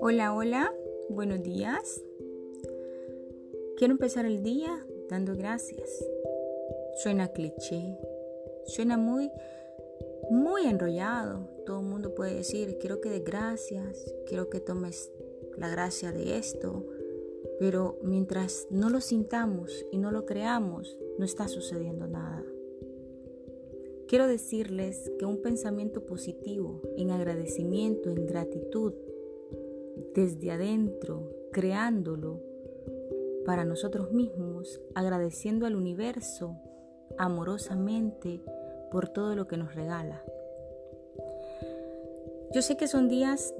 Hola, hola, buenos días. Quiero empezar el día dando gracias. Suena cliché, suena muy, muy enrollado. Todo el mundo puede decir, quiero que des gracias, quiero que tomes la gracia de esto, pero mientras no lo sintamos y no lo creamos, no está sucediendo nada. Quiero decirles que un pensamiento positivo, en agradecimiento, en gratitud, desde adentro, creándolo para nosotros mismos, agradeciendo al universo amorosamente por todo lo que nos regala. Yo sé que son días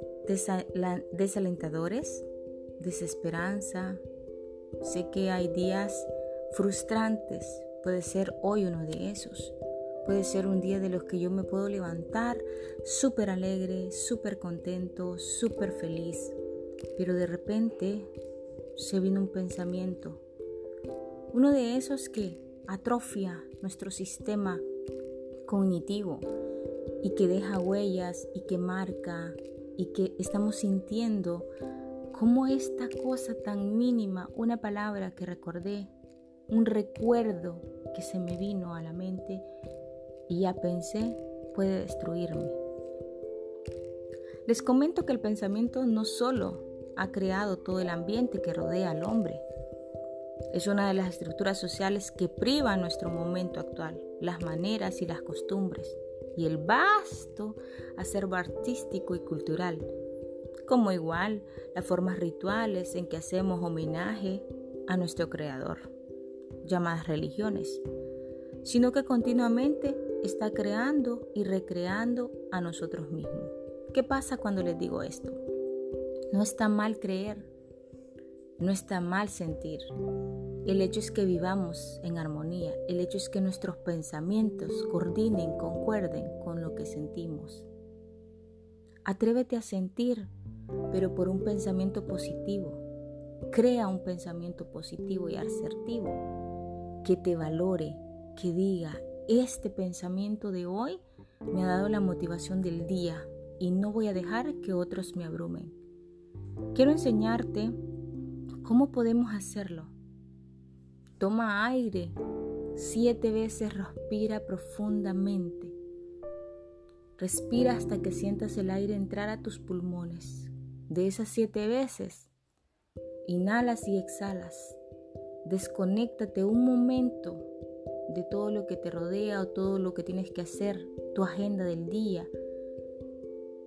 desalentadores, desesperanza, sé que hay días frustrantes, puede ser hoy uno de esos. Puede ser un día de los que yo me puedo levantar súper alegre, súper contento, súper feliz. Pero de repente se viene un pensamiento. Uno de esos que atrofia nuestro sistema cognitivo y que deja huellas y que marca y que estamos sintiendo como esta cosa tan mínima, una palabra que recordé, un recuerdo que se me vino a la mente y ya pensé puede destruirme. Les comento que el pensamiento no solo ha creado todo el ambiente que rodea al hombre, es una de las estructuras sociales que priva nuestro momento actual, las maneras y las costumbres, y el vasto acervo artístico y cultural como igual las formas rituales en que hacemos homenaje a nuestro Creador, llamadas religiones, sino que continuamente está creando y recreando a nosotros mismos. ¿Qué pasa cuando les digo esto? No está mal creer, no está mal sentir. El hecho es que vivamos en armonía, el hecho es que nuestros pensamientos coordinen, concuerden con lo que sentimos. Atrévete a sentir pero por un pensamiento positivo. Crea un pensamiento positivo y asertivo que te valore, que diga, este pensamiento de hoy me ha dado la motivación del día y no voy a dejar que otros me abrumen. Quiero enseñarte cómo podemos hacerlo. Toma aire, siete veces respira profundamente. Respira hasta que sientas el aire entrar a tus pulmones de esas siete veces, inhalas y exhalas. Desconéctate un momento de todo lo que te rodea o todo lo que tienes que hacer, tu agenda del día.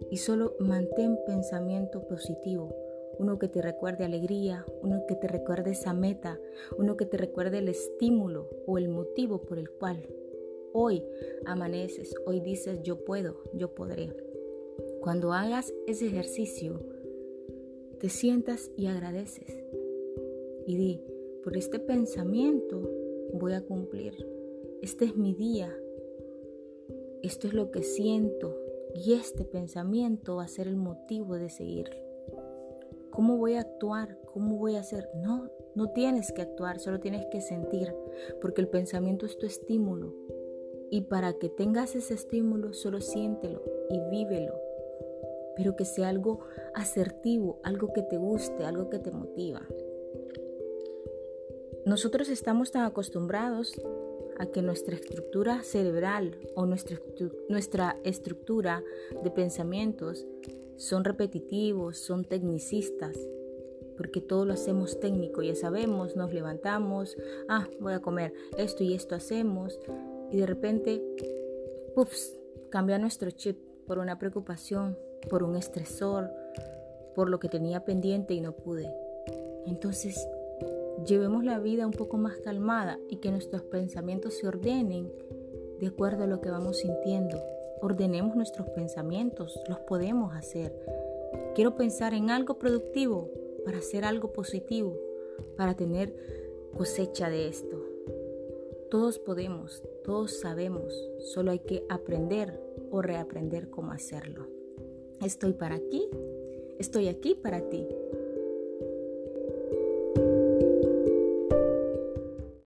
Y solo mantén pensamiento positivo. Uno que te recuerde alegría, uno que te recuerde esa meta, uno que te recuerde el estímulo o el motivo por el cual hoy amaneces, hoy dices yo puedo, yo podré. Cuando hagas ese ejercicio, te sientas y agradeces. Y di, por este pensamiento voy a cumplir. Este es mi día. Esto es lo que siento. Y este pensamiento va a ser el motivo de seguir. ¿Cómo voy a actuar? ¿Cómo voy a hacer? No, no tienes que actuar, solo tienes que sentir, porque el pensamiento es tu estímulo. Y para que tengas ese estímulo, solo siéntelo y vívelo pero que sea algo asertivo, algo que te guste, algo que te motiva. Nosotros estamos tan acostumbrados a que nuestra estructura cerebral o nuestra, nuestra estructura de pensamientos son repetitivos, son tecnicistas, porque todo lo hacemos técnico, ya sabemos, nos levantamos, ah, voy a comer esto y esto hacemos, y de repente, ups, cambia nuestro chip por una preocupación, por un estresor, por lo que tenía pendiente y no pude. Entonces, llevemos la vida un poco más calmada y que nuestros pensamientos se ordenen de acuerdo a lo que vamos sintiendo. Ordenemos nuestros pensamientos, los podemos hacer. Quiero pensar en algo productivo para hacer algo positivo, para tener cosecha de esto. Todos podemos, todos sabemos, solo hay que aprender o reaprender cómo hacerlo. Estoy para aquí, estoy aquí para ti.